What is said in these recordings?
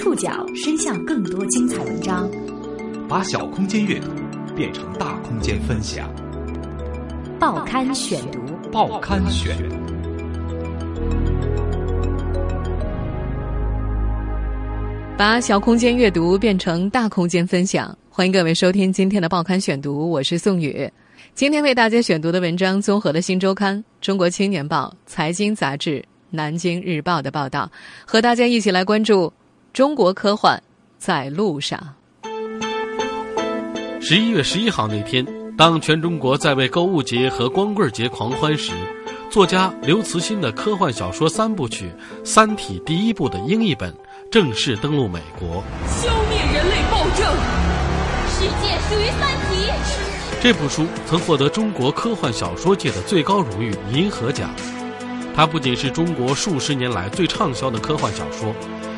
触角伸向更多精彩文章，把小空间阅读变成大空间分享。报刊选读，报刊选。把小空间阅读变成大空间分享，欢迎各位收听今天的报刊选读，我是宋宇。今天为大家选读的文章综合了《新周刊》《中国青年报》《财经杂志》《南京日报》的报道，和大家一起来关注中国科幻在路上。十一月十一号那天，当全中国在为购物节和光棍节狂欢时，作家刘慈欣的科幻小说三部曲《三体》第一部的英译本正式登陆美国。消灭人类暴政，世界属于三体。这部书曾获得中国科幻小说界的最高荣誉银河奖。它不仅是中国数十年来最畅销的科幻小说，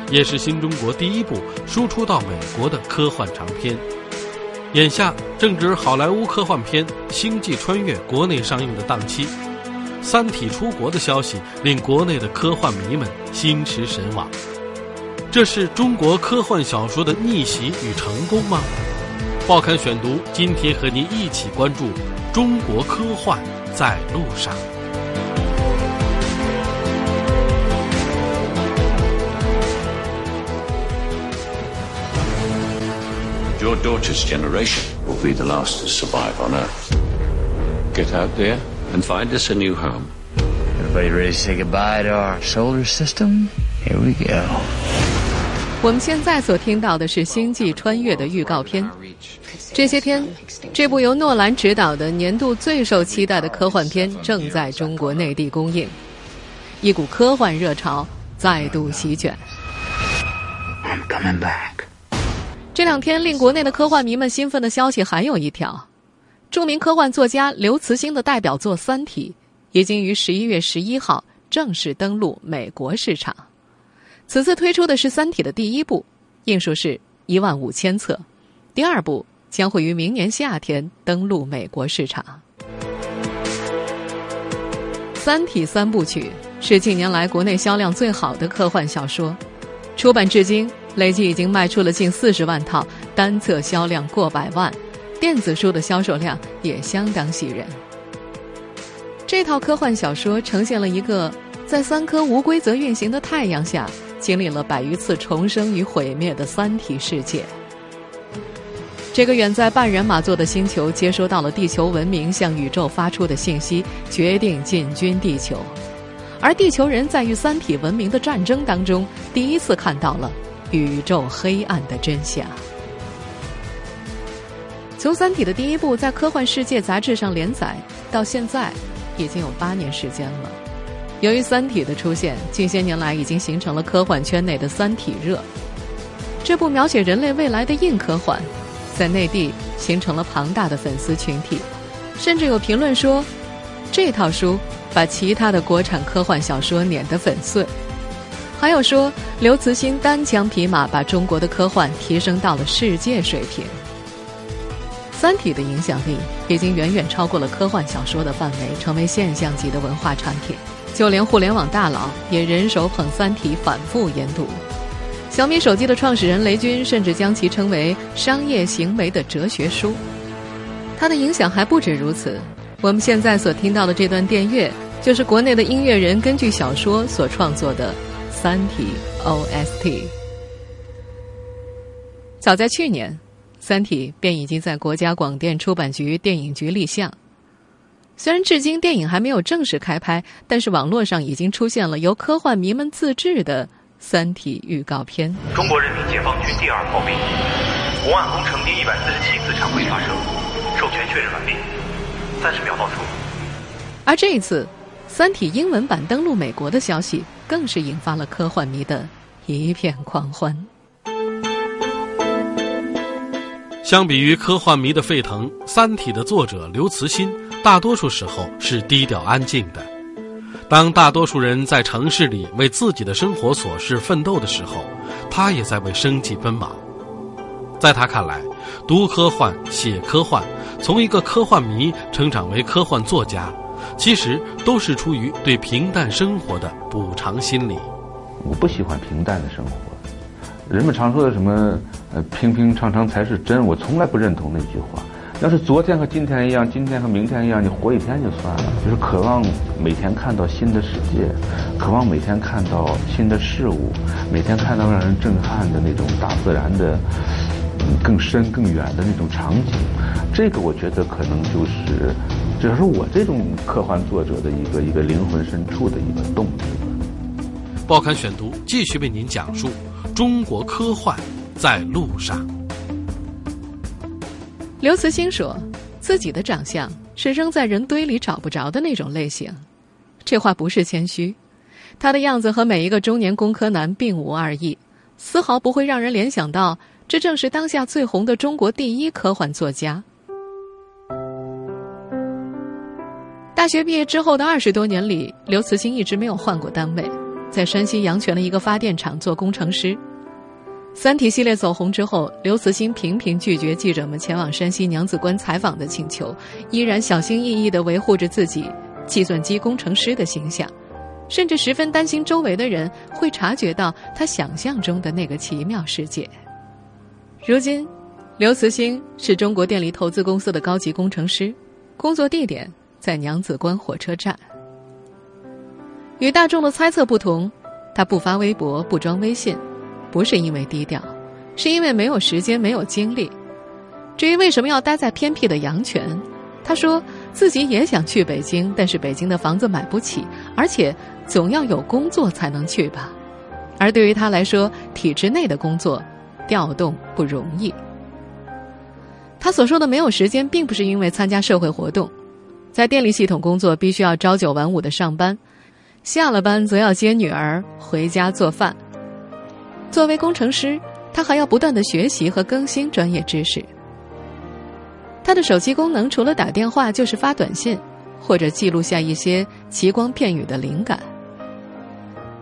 也是新中国第一部输出到美国的科幻长篇。眼下正值好莱坞科幻片《星际穿越》国内上映的档期，《三体》出国的消息令国内的科幻迷们心驰神往。这是中国科幻小说的逆袭与成功吗？报刊选读，今天和您一起关注中国科幻在路上。Your daughter's generation will be the last to survive on Earth. Get out there and find us a new home. Everybody ready to say goodbye to our solar system? Here we go. 我们现在所听到的是《星际穿越》的预告片。这些天，这部由诺兰执导的年度最受期待的科幻片正在中国内地公映，一股科幻热潮再度席卷。I'm coming back. 这两天令国内的科幻迷们兴奋的消息还有一条：著名科幻作家刘慈欣的代表作《三体》已经于十一月十一号正式登陆美国市场。此次推出的是《三体》的第一部，印数是一万五千册；第二部将会于明年夏天登陆美国市场。《三体》三部曲是近年来国内销量最好的科幻小说，出版至今。累计已经卖出了近四十万套，单册销量过百万，电子书的销售量也相当喜人。这套科幻小说呈现了一个在三颗无规则运行的太阳下，经历了百余次重生与毁灭的三体世界。这个远在半人马座的星球接收到了地球文明向宇宙发出的信息，决定进军地球，而地球人在与三体文明的战争当中，第一次看到了。宇宙黑暗的真相。从《三体》的第一部在《科幻世界》杂志上连载到现在，已经有八年时间了。由于《三体》的出现，近些年来已经形成了科幻圈内的“三体热”。这部描写人类未来的硬科幻，在内地形成了庞大的粉丝群体，甚至有评论说，这套书把其他的国产科幻小说碾得粉碎。还有说，刘慈欣单枪匹马把中国的科幻提升到了世界水平。《三体》的影响力已经远远超过了科幻小说的范围，成为现象级的文化产品。就连互联网大佬也人手捧《三体》反复研读。小米手机的创始人雷军甚至将其称为商业行为的哲学书。它的影响还不止如此。我们现在所听到的这段电乐，就是国内的音乐人根据小说所创作的。《三体》OST，早在去年，《三体》便已经在国家广电出版局电影局立项。虽然至今电影还没有正式开拍，但是网络上已经出现了由科幻迷们自制的《三体》预告片。中国人民解放军第二炮兵，红岸工程第一百四十七次常规发射，授权确认完毕，三十秒爆出。而这一次，《三体》英文版登陆美国的消息。更是引发了科幻迷的一片狂欢。相比于科幻迷的沸腾，《三体》的作者刘慈欣大多数时候是低调安静的。当大多数人在城市里为自己的生活琐事奋斗的时候，他也在为生计奔忙。在他看来，读科幻、写科幻，从一个科幻迷成长为科幻作家。其实都是出于对平淡生活的补偿心理。我不喜欢平淡的生活，人们常说的什么“呃平平常常才是真”，我从来不认同那句话。要是昨天和今天一样，今天和明天一样，你活一天就算了。就是渴望每天看到新的世界，渴望每天看到新的事物，每天看到让人震撼的那种大自然的更深更远的那种场景。这个我觉得可能就是，只是我这种科幻作者的一个一个灵魂深处的一个动力。报刊选读继续为您讲述中国科幻在路上。刘慈欣说，自己的长相是扔在人堆里找不着的那种类型，这话不是谦虚。他的样子和每一个中年工科男并无二异，丝毫不会让人联想到这正是当下最红的中国第一科幻作家。大学毕业之后的二十多年里，刘慈欣一直没有换过单位，在山西阳泉的一个发电厂做工程师。《三体》系列走红之后，刘慈欣频频拒绝记者们前往山西娘子关采访的请求，依然小心翼翼地维护着自己计算机工程师的形象，甚至十分担心周围的人会察觉到他想象中的那个奇妙世界。如今，刘慈欣是中国电力投资公司的高级工程师，工作地点在娘子关火车站。与大众的猜测不同，他不发微博，不装微信。不是因为低调，是因为没有时间、没有精力。至于为什么要待在偏僻的阳泉，他说自己也想去北京，但是北京的房子买不起，而且总要有工作才能去吧。而对于他来说，体制内的工作调动不容易。他所说的没有时间，并不是因为参加社会活动，在电力系统工作必须要朝九晚五的上班，下了班则要接女儿回家做饭。作为工程师，他还要不断的学习和更新专业知识。他的手机功能除了打电话就是发短信，或者记录下一些奇光片语的灵感。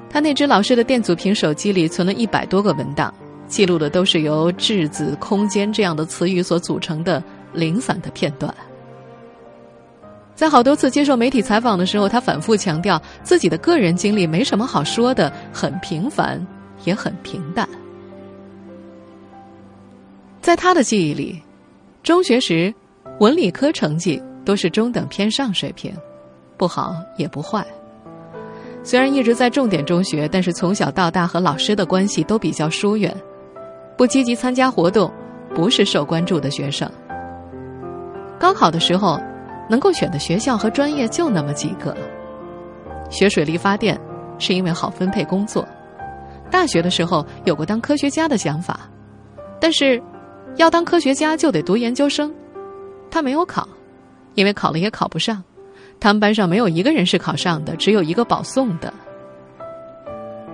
他那只老式的电阻屏手机里存了一百多个文档，记录的都是由质子、空间这样的词语所组成的零散的片段。在好多次接受媒体采访的时候，他反复强调自己的个人经历没什么好说的，很平凡。也很平淡。在他的记忆里，中学时文理科成绩都是中等偏上水平，不好也不坏。虽然一直在重点中学，但是从小到大和老师的关系都比较疏远，不积极参加活动，不是受关注的学生。高考的时候，能够选的学校和专业就那么几个。学水利发电是因为好分配工作。大学的时候有过当科学家的想法，但是要当科学家就得读研究生，他没有考，因为考了也考不上。他们班上没有一个人是考上的，只有一个保送的。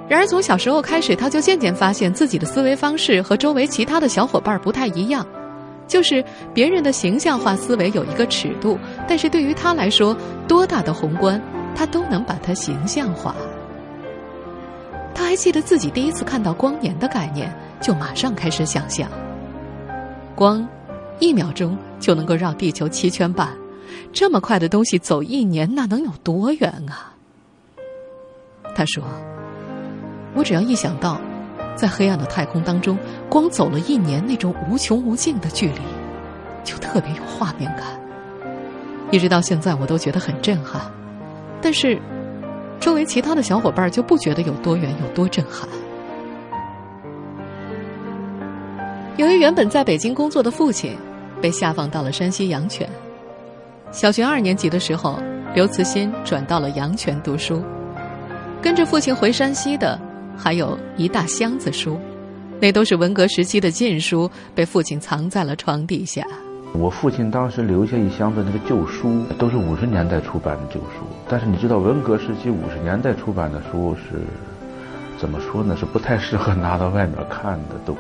然而从小时候开始，他就渐渐发现自己的思维方式和周围其他的小伙伴不太一样，就是别人的形象化思维有一个尺度，但是对于他来说，多大的宏观，他都能把它形象化。他还记得自己第一次看到光年的概念，就马上开始想象。光，一秒钟就能够绕地球七圈半，这么快的东西走一年，那能有多远啊？他说：“我只要一想到，在黑暗的太空当中，光走了一年那种无穷无尽的距离，就特别有画面感。一直到现在，我都觉得很震撼。但是。”周围其他的小伙伴就不觉得有多远有多震撼。由于原本在北京工作的父亲被下放到了山西阳泉，小学二年级的时候，刘慈欣转到了阳泉读书。跟着父亲回山西的还有一大箱子书，那都是文革时期的禁书，被父亲藏在了床底下。我父亲当时留下一箱子那个旧书，都是五十年代出版的旧书。但是你知道，文革时期五十年代出版的书是怎么说呢？是不太适合拿到外面看的，都。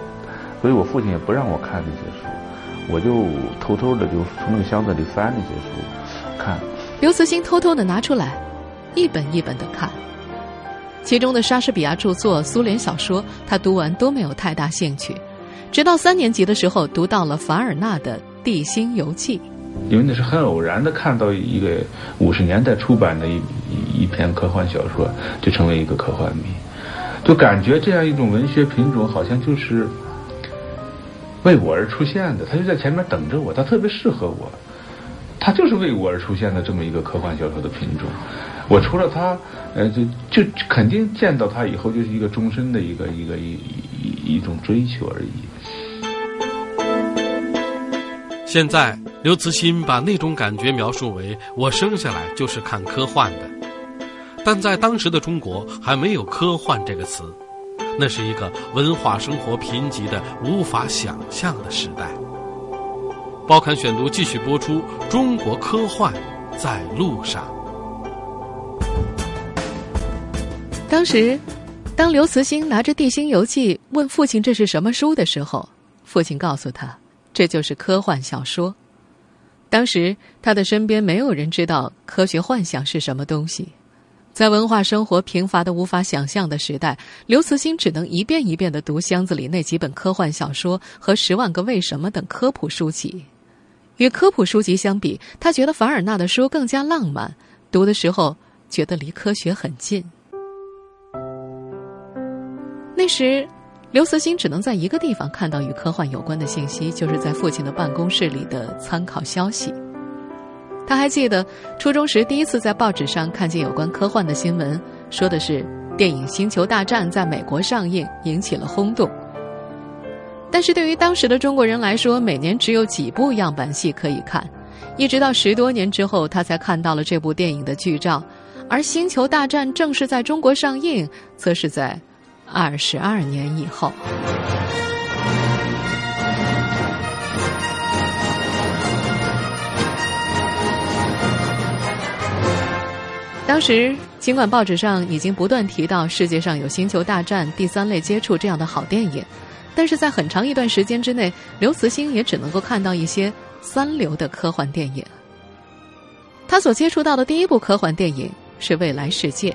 所以我父亲也不让我看那些书，我就偷偷的就从那个箱子里翻那些书看。刘慈欣偷偷的拿出来，一本一本的看。其中的莎士比亚著作、苏联小说，他读完都没有太大兴趣。直到三年级的时候，读到了凡尔纳的。《地心游记》，因为那是很偶然的看到一个五十年代出版的一一篇科幻小说，就成为一个科幻迷。就感觉这样一种文学品种好像就是为我而出现的，它就在前面等着我，它特别适合我，它就是为我而出现的这么一个科幻小说的品种。我除了他，呃，就就肯定见到他以后就是一个终身的一个一个一一一种追求而已。现在，刘慈欣把那种感觉描述为我生下来就是看科幻的，但在当时的中国还没有“科幻”这个词，那是一个文化生活贫瘠的无法想象的时代。报刊选读继续播出：中国科幻在路上。当时，当刘慈欣拿着《地心游记》问父亲这是什么书的时候，父亲告诉他，这就是科幻小说。当时他的身边没有人知道科学幻想是什么东西，在文化生活贫乏的无法想象的时代，刘慈欣只能一遍一遍的读箱子里那几本科幻小说和《十万个为什么》等科普书籍。与科普书籍相比，他觉得凡尔纳的书更加浪漫，读的时候觉得离科学很近。那时，刘慈欣只能在一个地方看到与科幻有关的信息，就是在父亲的办公室里的参考消息。他还记得初中时第一次在报纸上看见有关科幻的新闻，说的是电影《星球大战》在美国上映，引起了轰动。但是对于当时的中国人来说，每年只有几部样板戏可以看，一直到十多年之后，他才看到了这部电影的剧照。而《星球大战》正式在中国上映，则是在。二十二年以后，当时尽管报纸上已经不断提到世界上有《星球大战》《第三类接触》这样的好电影，但是在很长一段时间之内，刘慈欣也只能够看到一些三流的科幻电影。他所接触到的第一部科幻电影是《未来世界》。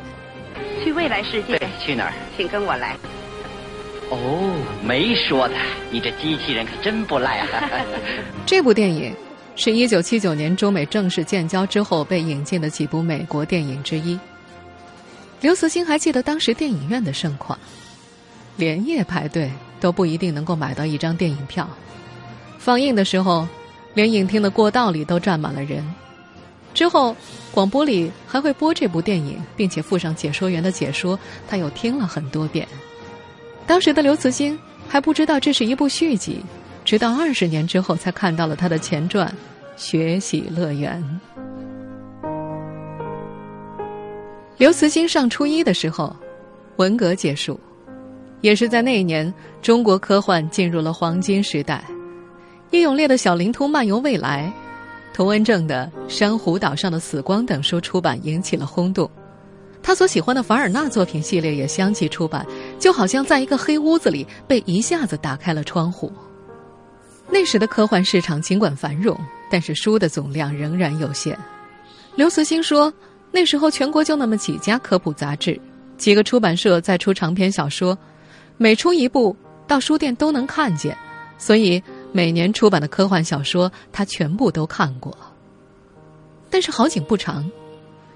去未来世界？对，去哪儿？请跟我来。哦，没说的，你这机器人可真不赖啊！这部电影是一九七九年中美正式建交之后被引进的几部美国电影之一。刘慈欣还记得当时电影院的盛况，连夜排队都不一定能够买到一张电影票。放映的时候，连影厅的过道里都站满了人。之后，广播里还会播这部电影，并且附上解说员的解说，他又听了很多遍。当时的刘慈欣还不知道这是一部续集，直到二十年之后才看到了他的前传《学习乐园》。刘慈欣上初一的时候，文革结束，也是在那一年，中国科幻进入了黄金时代。叶永烈的小灵通漫游未来。童文正的《珊瑚岛上的死光》等书出版引起了轰动，他所喜欢的凡尔纳作品系列也相继出版，就好像在一个黑屋子里被一下子打开了窗户。那时的科幻市场尽管繁荣，但是书的总量仍然有限。刘慈欣说，那时候全国就那么几家科普杂志，几个出版社在出长篇小说，每出一部到书店都能看见，所以。每年出版的科幻小说，他全部都看过。但是好景不长，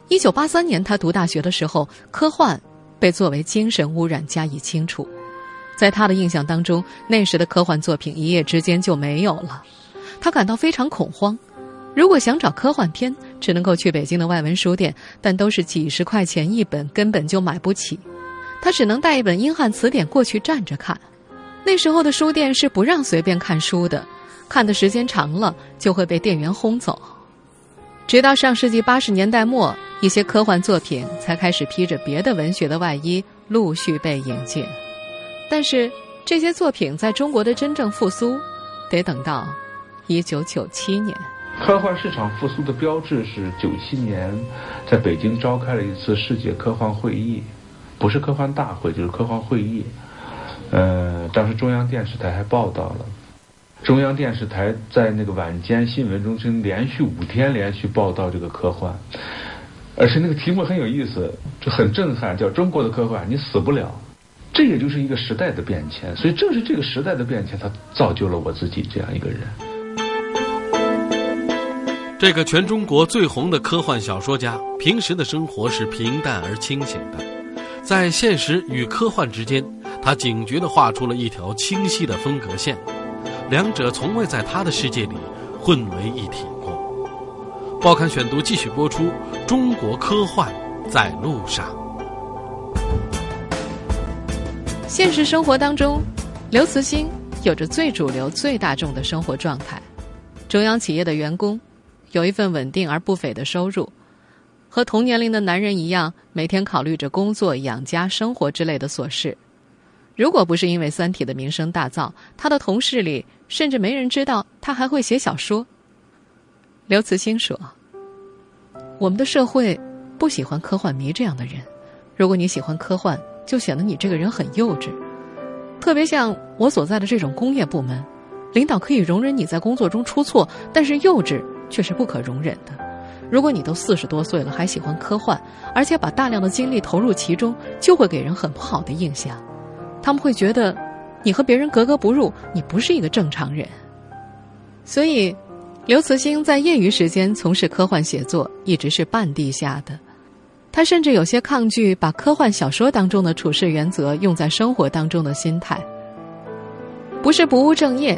一九八三年他读大学的时候，科幻被作为精神污染加以清除。在他的印象当中，那时的科幻作品一夜之间就没有了，他感到非常恐慌。如果想找科幻片，只能够去北京的外文书店，但都是几十块钱一本，根本就买不起。他只能带一本英汉词典过去站着看。那时候的书店是不让随便看书的，看的时间长了就会被店员轰走。直到上世纪八十年代末，一些科幻作品才开始披着别的文学的外衣陆续被引进。但是这些作品在中国的真正复苏，得等到一九九七年。科幻市场复苏的标志是九七年在北京召开了一次世界科幻会议，不是科幻大会，就是科幻会议。呃，当时中央电视台还报道了，中央电视台在那个晚间新闻中心连续五天连续报道这个科幻，而且那个题目很有意思，就很震撼，叫中国的科幻你死不了，这也就是一个时代的变迁，所以正是这个时代的变迁，它造就了我自己这样一个人。这个全中国最红的科幻小说家，平时的生活是平淡而清醒的。在现实与科幻之间，他警觉地画出了一条清晰的分隔线，两者从未在他的世界里混为一体过。报刊选读继续播出：中国科幻在路上。现实生活当中，刘慈欣有着最主流、最大众的生活状态，中央企业的员工，有一份稳定而不菲的收入。和同年龄的男人一样，每天考虑着工作、养家、生活之类的琐事。如果不是因为《三体》的名声大噪，他的同事里甚至没人知道他还会写小说。刘慈欣说：“我们的社会不喜欢科幻迷这样的人。如果你喜欢科幻，就显得你这个人很幼稚。特别像我所在的这种工业部门，领导可以容忍你在工作中出错，但是幼稚却是不可容忍的。”如果你都四十多岁了还喜欢科幻，而且把大量的精力投入其中，就会给人很不好的印象。他们会觉得你和别人格格不入，你不是一个正常人。所以，刘慈欣在业余时间从事科幻写作一直是半地下的。他甚至有些抗拒把科幻小说当中的处事原则用在生活当中的心态。不是不务正业，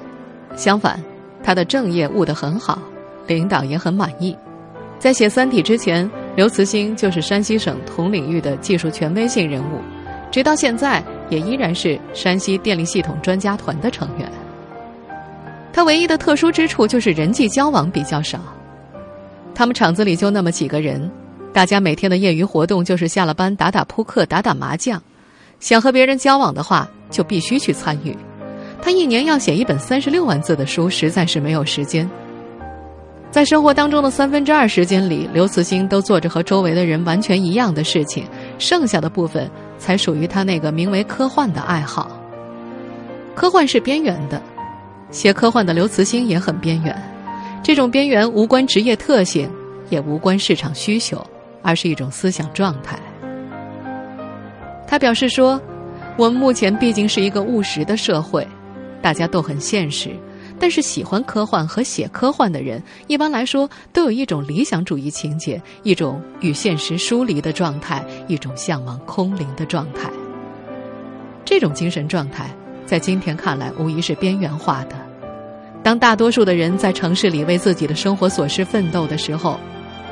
相反，他的正业务得很好，领导也很满意。在写《三体》之前，刘慈欣就是山西省同领域的技术权威性人物，直到现在也依然是山西电力系统专家团的成员。他唯一的特殊之处就是人际交往比较少，他们厂子里就那么几个人，大家每天的业余活动就是下了班打打扑克、打打麻将，想和别人交往的话就必须去参与。他一年要写一本三十六万字的书，实在是没有时间。在生活当中的三分之二时间里，刘慈欣都做着和周围的人完全一样的事情，剩下的部分才属于他那个名为科幻的爱好。科幻是边缘的，写科幻的刘慈欣也很边缘。这种边缘无关职业特性，也无关市场需求，而是一种思想状态。他表示说：“我们目前毕竟是一个务实的社会，大家都很现实。”但是喜欢科幻和写科幻的人，一般来说都有一种理想主义情节，一种与现实疏离的状态，一种向往空灵的状态。这种精神状态，在今天看来无疑是边缘化的。当大多数的人在城市里为自己的生活琐事奋斗的时候，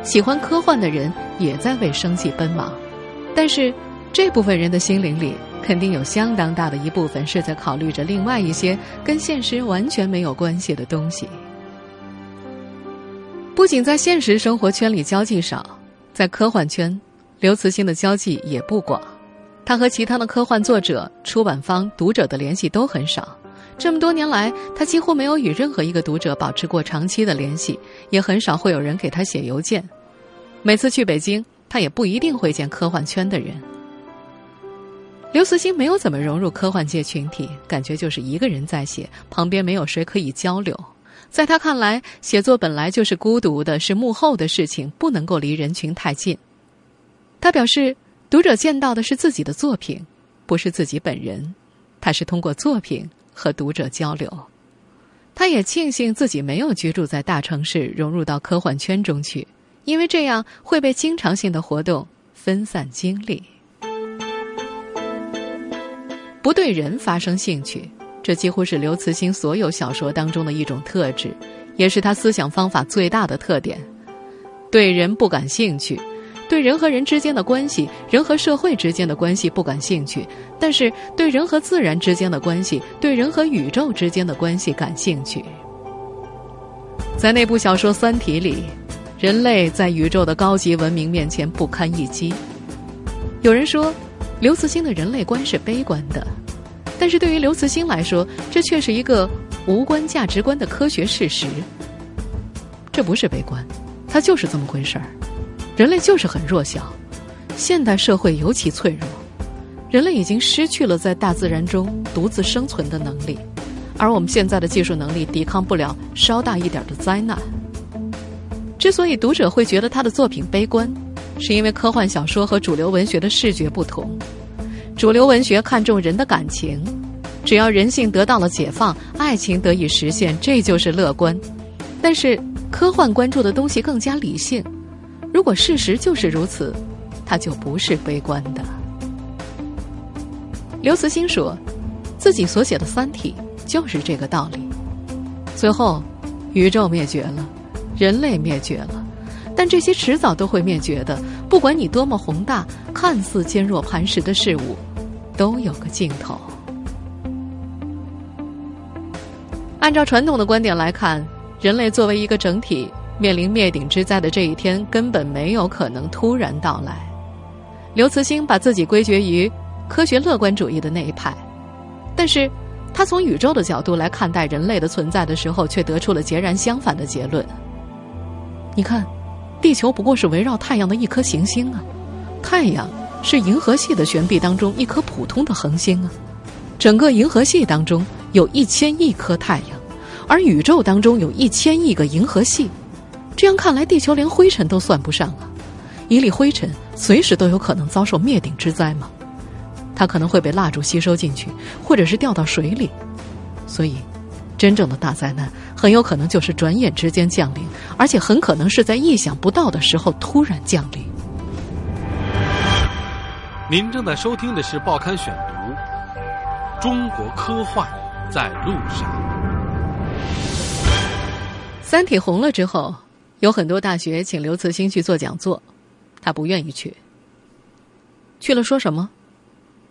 喜欢科幻的人也在为生计奔忙。但是，这部分人的心灵里。肯定有相当大的一部分是在考虑着另外一些跟现实完全没有关系的东西。不仅在现实生活圈里交际少，在科幻圈，刘慈欣的交际也不广。他和其他的科幻作者、出版方、读者的联系都很少。这么多年来，他几乎没有与任何一个读者保持过长期的联系，也很少会有人给他写邮件。每次去北京，他也不一定会见科幻圈的人。刘慈欣没有怎么融入科幻界群体，感觉就是一个人在写，旁边没有谁可以交流。在他看来，写作本来就是孤独的，是幕后的事情，不能够离人群太近。他表示，读者见到的是自己的作品，不是自己本人。他是通过作品和读者交流。他也庆幸自己没有居住在大城市，融入到科幻圈中去，因为这样会被经常性的活动分散精力。不对人发生兴趣，这几乎是刘慈欣所有小说当中的一种特质，也是他思想方法最大的特点。对人不感兴趣，对人和人之间的关系、人和社会之间的关系不感兴趣，但是对人和自然之间的关系、对人和宇宙之间的关系感兴趣。在那部小说《三体》里，人类在宇宙的高级文明面前不堪一击。有人说。刘慈欣的人类观是悲观的，但是对于刘慈欣来说，这却是一个无关价值观的科学事实。这不是悲观，它就是这么回事儿。人类就是很弱小，现代社会尤其脆弱，人类已经失去了在大自然中独自生存的能力，而我们现在的技术能力抵抗不了稍大一点的灾难。之所以读者会觉得他的作品悲观。是因为科幻小说和主流文学的视觉不同，主流文学看重人的感情，只要人性得到了解放，爱情得以实现，这就是乐观。但是科幻关注的东西更加理性，如果事实就是如此，它就不是悲观的。刘慈欣说，自己所写的《三体》就是这个道理。最后，宇宙灭绝了，人类灭绝了，但这些迟早都会灭绝的。不管你多么宏大，看似坚若磐石的事物，都有个尽头。按照传统的观点来看，人类作为一个整体，面临灭顶之灾的这一天根本没有可能突然到来。刘慈欣把自己归结于科学乐观主义的那一派，但是。他从宇宙的角度来看待人类的存在的时候，却得出了截然相反的结论。你看，地球不过是围绕太阳的一颗行星啊，太阳是银河系的悬臂当中一颗普通的恒星啊，整个银河系当中有一千亿颗太阳，而宇宙当中有一千亿个银河系，这样看来，地球连灰尘都算不上啊，一粒灰尘随时都有可能遭受灭顶之灾嘛。它可能会被蜡烛吸收进去，或者是掉到水里，所以，真正的大灾难很有可能就是转眼之间降临，而且很可能是在意想不到的时候突然降临。您正在收听的是《报刊选读》，中国科幻在路上。《三体》红了之后，有很多大学请刘慈欣去做讲座，他不愿意去。去了说什么？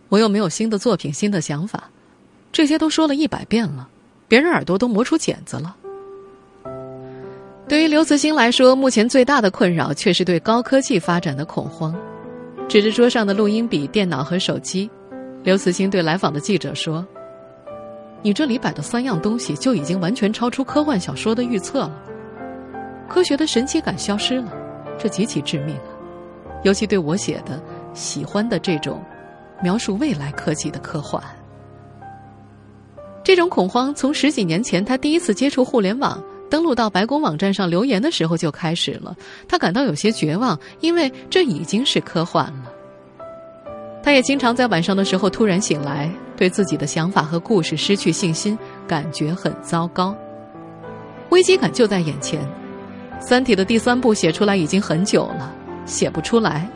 我又没有新的作品、新的想法，这些都说了一百遍了，别人耳朵都磨出茧子了。对于刘慈欣来说，目前最大的困扰却是对高科技发展的恐慌。指着桌上的录音笔、电脑和手机，刘慈欣对来访的记者说：“你这里摆的三样东西就已经完全超出科幻小说的预测了，科学的神奇感消失了，这极其致命啊！尤其对我写的、喜欢的这种。”描述未来科技的科幻，这种恐慌从十几年前他第一次接触互联网、登录到白宫网站上留言的时候就开始了。他感到有些绝望，因为这已经是科幻了。他也经常在晚上的时候突然醒来，对自己的想法和故事失去信心，感觉很糟糕。危机感就在眼前，《三体》的第三部写出来已经很久了，写不出来。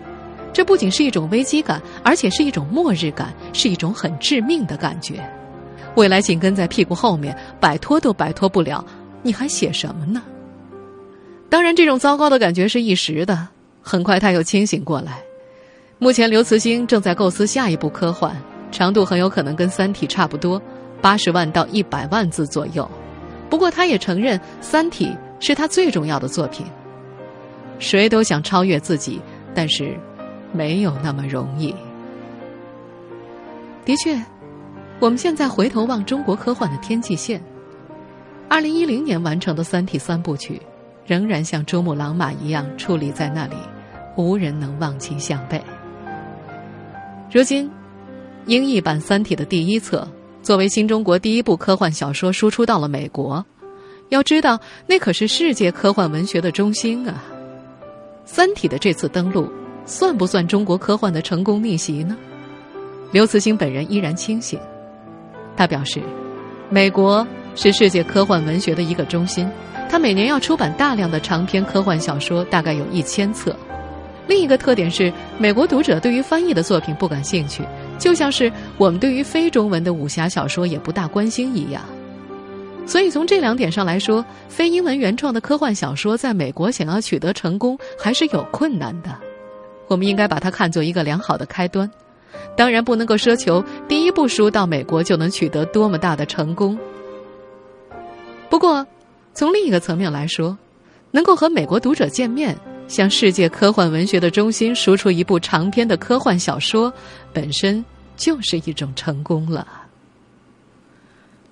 这不仅是一种危机感，而且是一种末日感，是一种很致命的感觉。未来紧跟在屁股后面，摆脱都摆脱不了，你还写什么呢？当然，这种糟糕的感觉是一时的，很快他又清醒过来。目前，刘慈欣正在构思下一部科幻，长度很有可能跟《三体》差不多，八十万到一百万字左右。不过，他也承认《三体》是他最重要的作品。谁都想超越自己，但是。没有那么容易。的确，我们现在回头望中国科幻的天际线，二零一零年完成的《三体》三部曲，仍然像珠穆朗玛一样矗立在那里，无人能望其项背。如今，英译版《三体》的第一册作为新中国第一部科幻小说输出到了美国，要知道，那可是世界科幻文学的中心啊！《三体》的这次登陆。算不算中国科幻的成功逆袭呢？刘慈欣本人依然清醒，他表示，美国是世界科幻文学的一个中心，他每年要出版大量的长篇科幻小说，大概有一千册。另一个特点是，美国读者对于翻译的作品不感兴趣，就像是我们对于非中文的武侠小说也不大关心一样。所以从这两点上来说，非英文原创的科幻小说在美国想要取得成功还是有困难的。我们应该把它看作一个良好的开端，当然不能够奢求第一部书到美国就能取得多么大的成功。不过，从另一个层面来说，能够和美国读者见面，向世界科幻文学的中心输出一部长篇的科幻小说，本身就是一种成功了。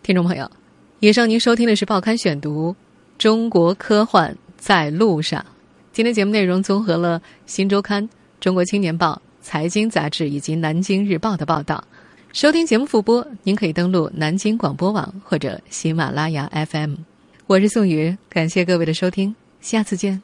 听众朋友，以上您收听的是《报刊选读》，中国科幻在路上。今天节目内容综合了《新周刊》。中国青年报、财经杂志以及南京日报的报道。收听节目复播，您可以登录南京广播网或者喜马拉雅 FM。我是宋宇，感谢各位的收听，下次见。